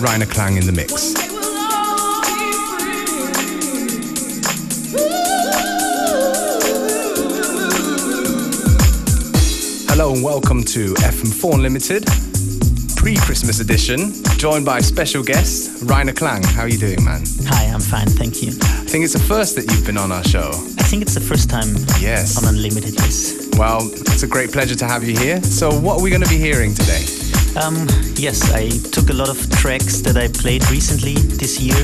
Rainer Klang in the mix. Hello and welcome to FM4 Unlimited, pre-Christmas edition, joined by special guest Rainer Klang. How are you doing, man? Hi, I'm fine, thank you. I think it's the first that you've been on our show. I think it's the first time Yes. on Unlimited, yes. Well, it's a great pleasure to have you here. So, what are we going to be hearing today? Um, yes, I took a lot of tracks that I played recently this year,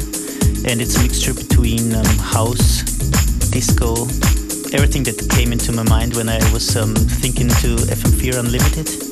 and it's a mixture between um, house, disco, everything that came into my mind when I was um, thinking to FM4 Unlimited.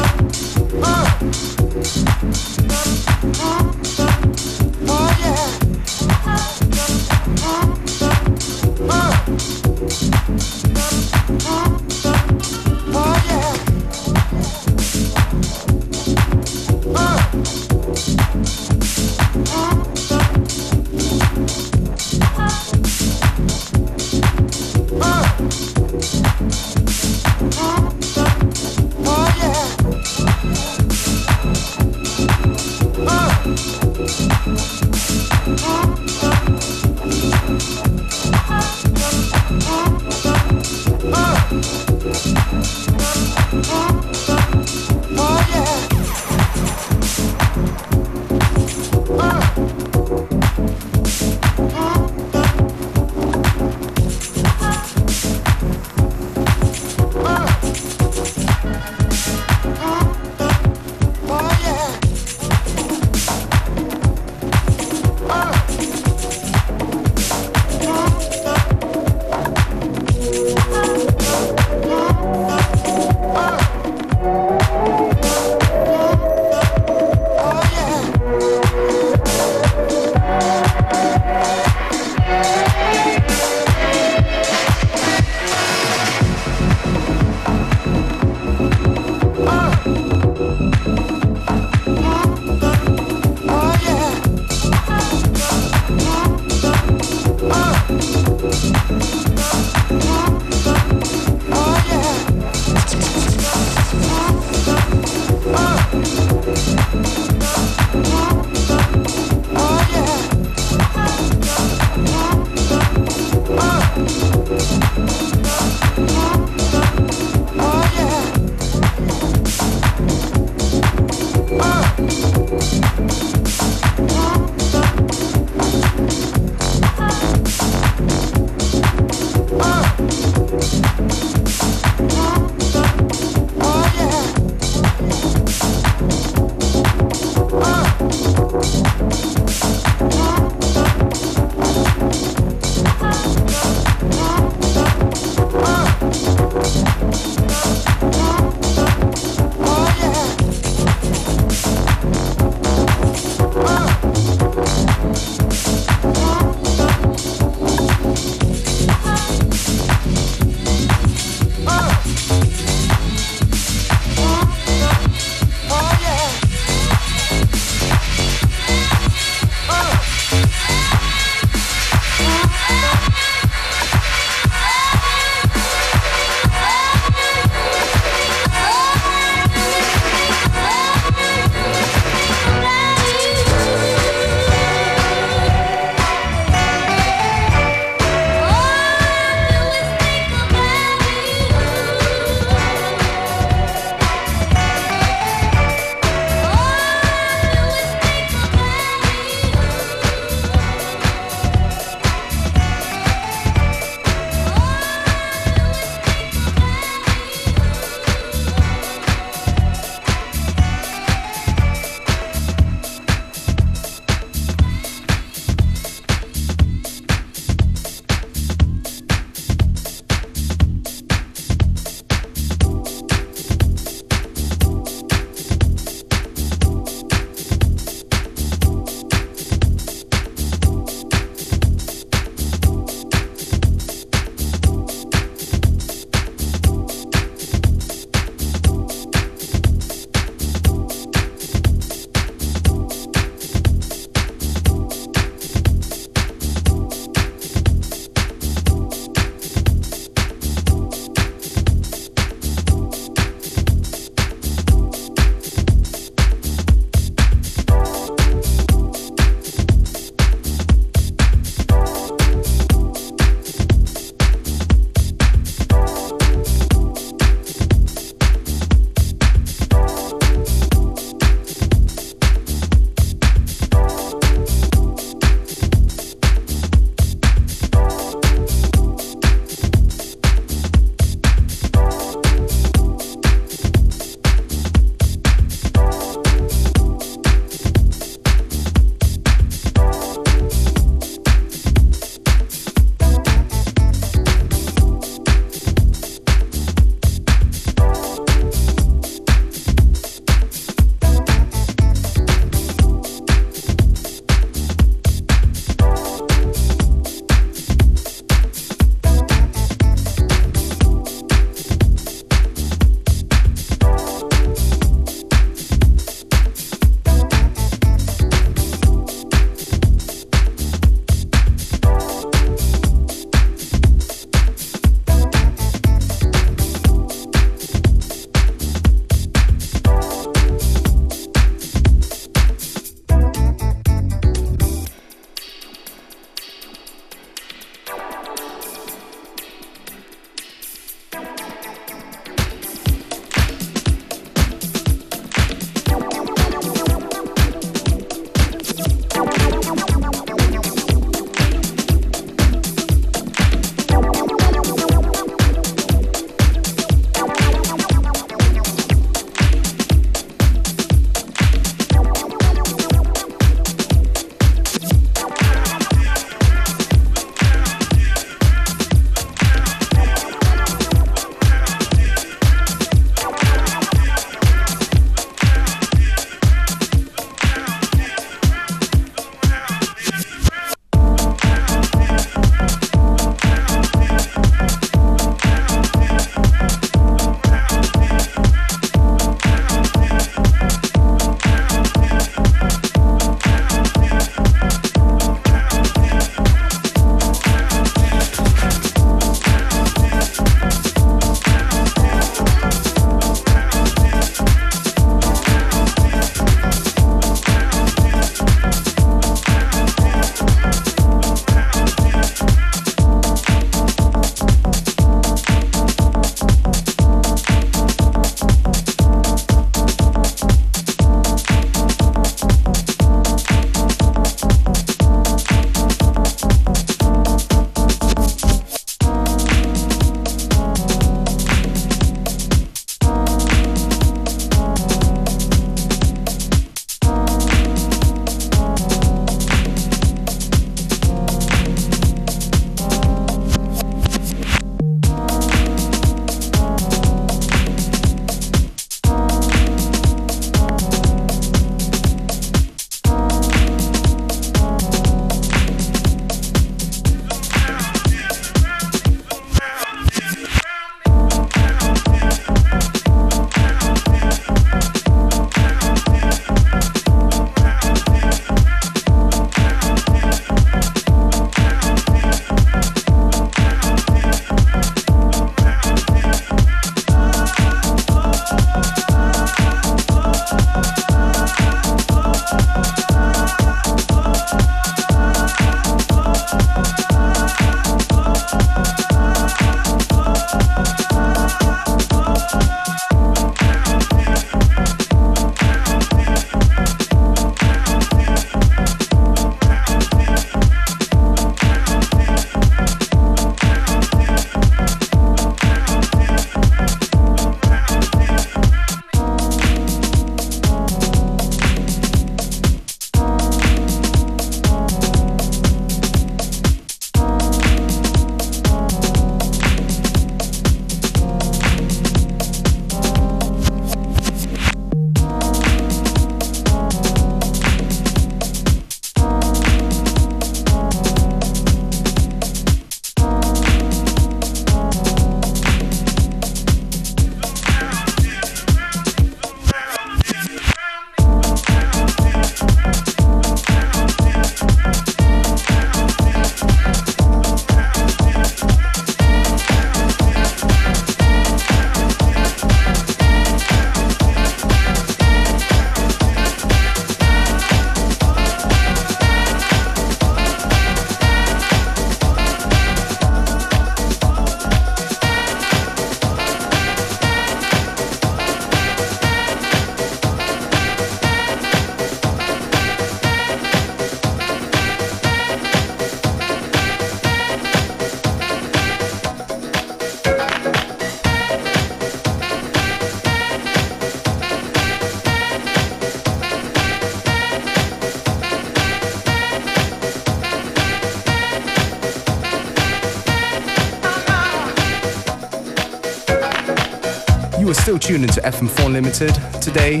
Still tuned into FM4 Limited today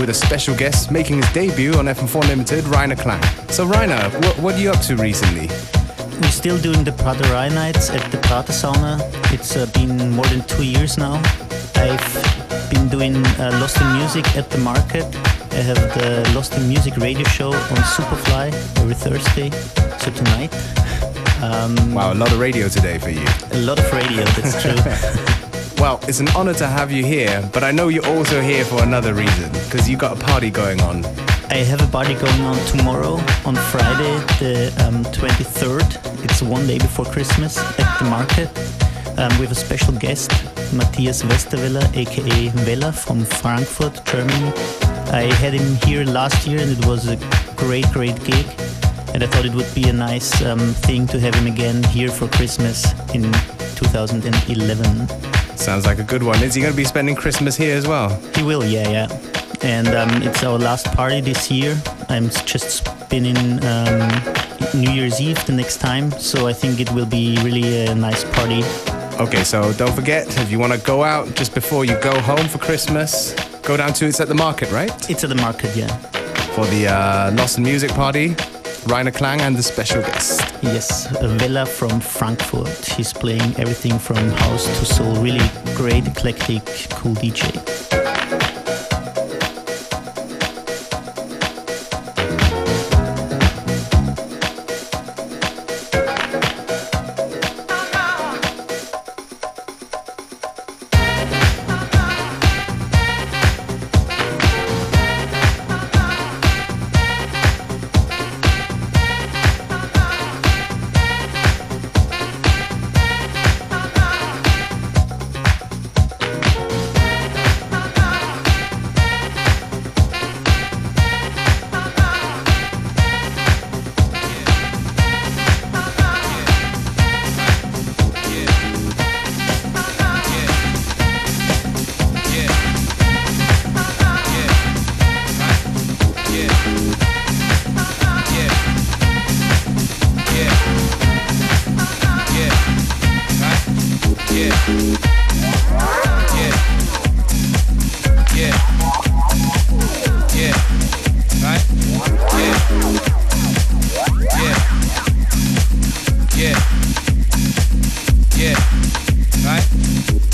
with a special guest making his debut on FM4 Limited, Rainer Klang. So, Rainer, what, what are you up to recently? We're still doing the Praterei nights at the Prater Sauna. It's uh, been more than two years now. I've been doing uh, Lost in Music at the market. I have the Lost in Music radio show on Superfly every Thursday. So tonight. Um, wow, a lot of radio today for you. A lot of radio, that's true. well, it's an honor to have you here, but I know you're also here for another reason, because you've got a party going on. I have a party going on tomorrow, on Friday, the um, 23rd. It's one day before Christmas at the market. Um, have a special guest, Matthias Westerweller, aka Weller from Frankfurt, Germany. I had him here last year and it was a great, great gig and I thought it would be a nice um, thing to have him again here for Christmas in 2011. Sounds like a good one. Is he going to be spending Christmas here as well? He will, yeah, yeah. And um, it's our last party this year. I'm just spinning um, New Year's Eve the next time, so I think it will be really a nice party. Okay, so don't forget if you want to go out just before you go home for Christmas, go down to it's at the market, right? It's at the market, yeah. For the uh, Lost in Music party. Rainer Klang and the special guest. Yes, Vela from Frankfurt. He's playing everything from house to soul. Really great, eclectic, cool DJ.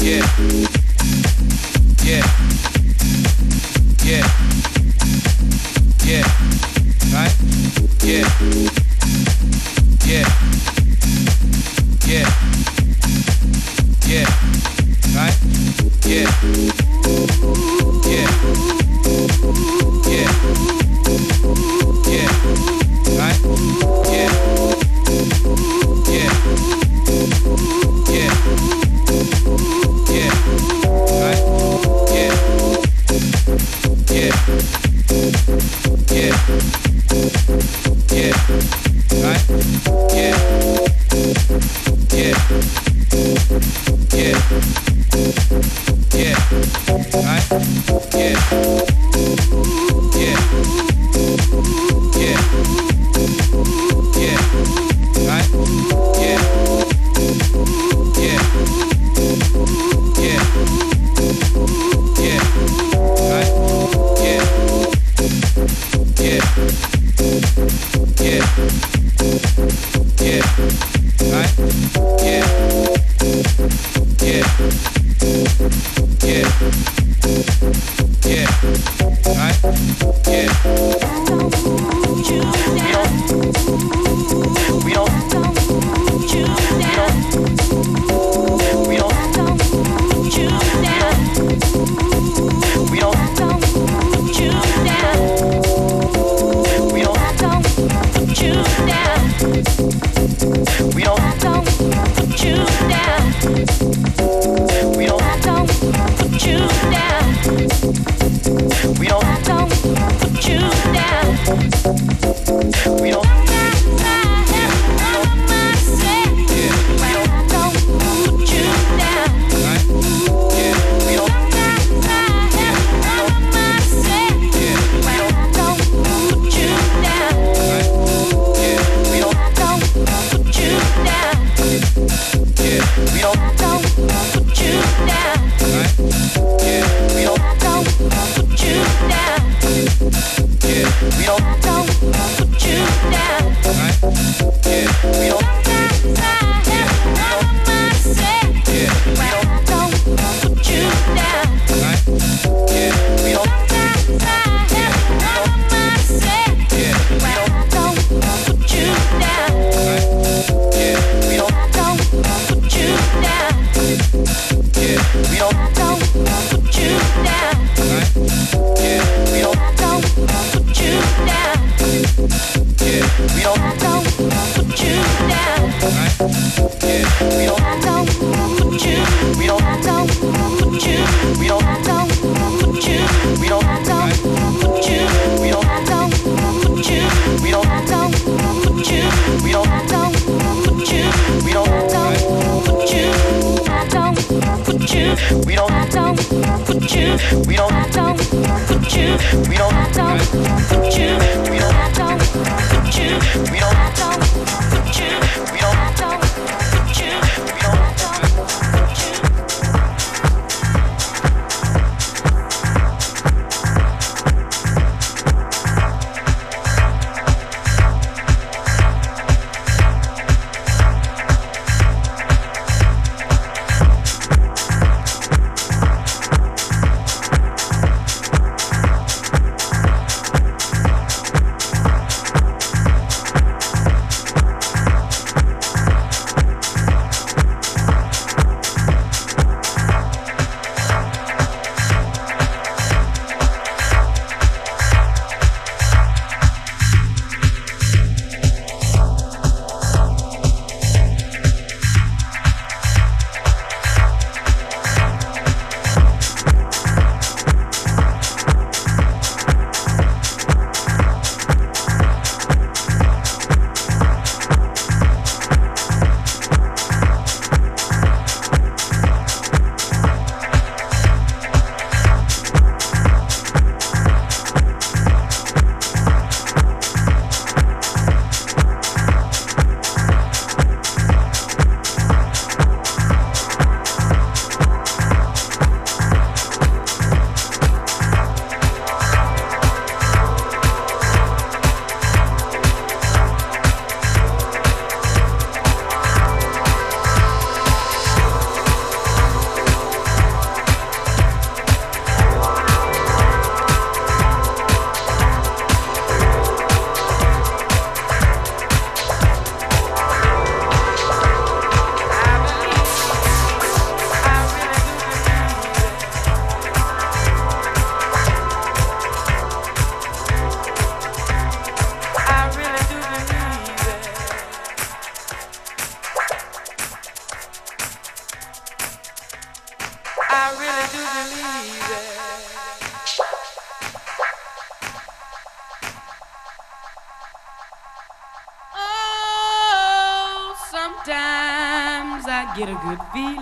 We put you would be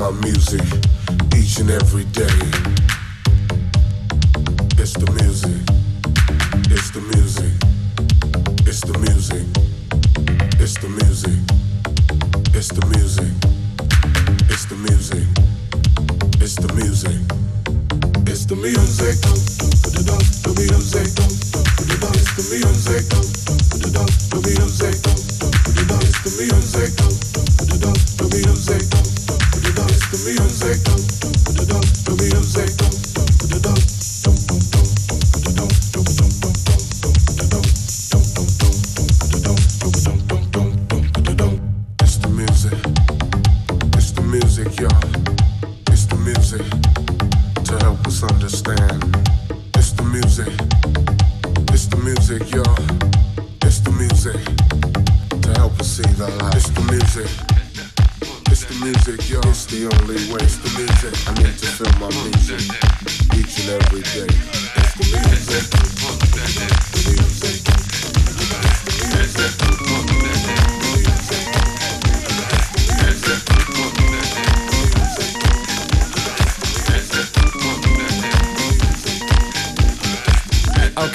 my music each and every day.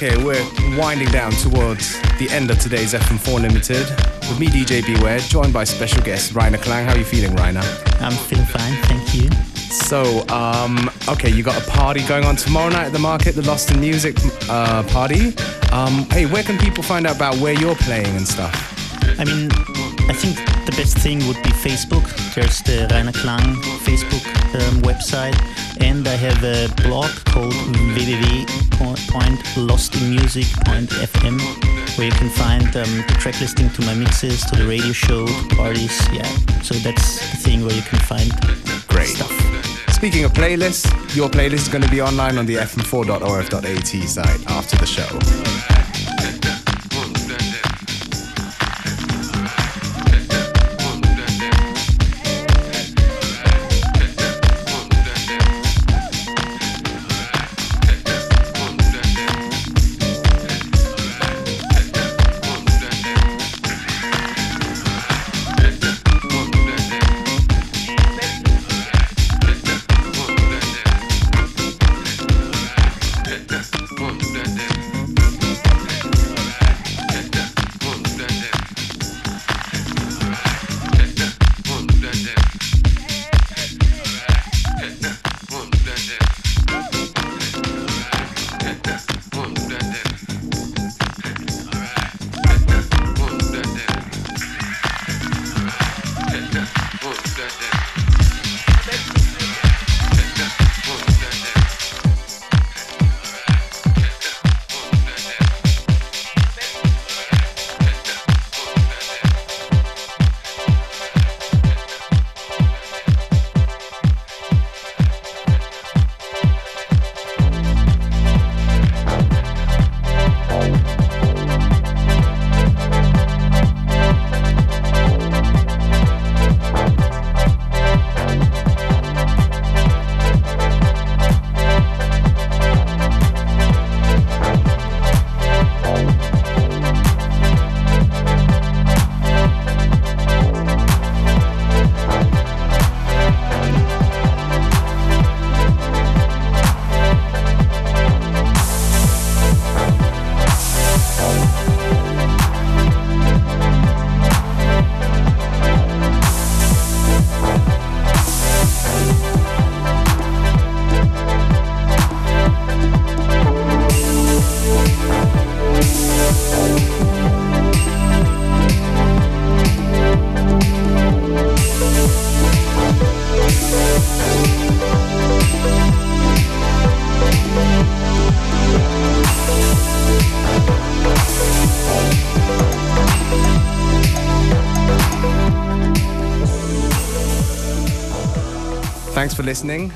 Winding down towards the end of today's FM4 Unlimited with me, DJ Beware, joined by special guest Rainer Klang. How are you feeling, Rainer? I'm feeling fine, thank you. So, um, okay, you got a party going on tomorrow night at the market, the Lost in Music uh, party. Um, hey, where can people find out about where you're playing and stuff? I mean, I think the best thing would be Facebook. There's the Rainer Klang Facebook um, website, and I have a blog called www.lostinmusic.fm where you can find um, the track listing to my mixes, to the radio show, to parties. Yeah, so that's the thing where you can find Great. stuff speaking of playlists, your playlist is going to be online on the fm4.orf.at site after the show. Listening.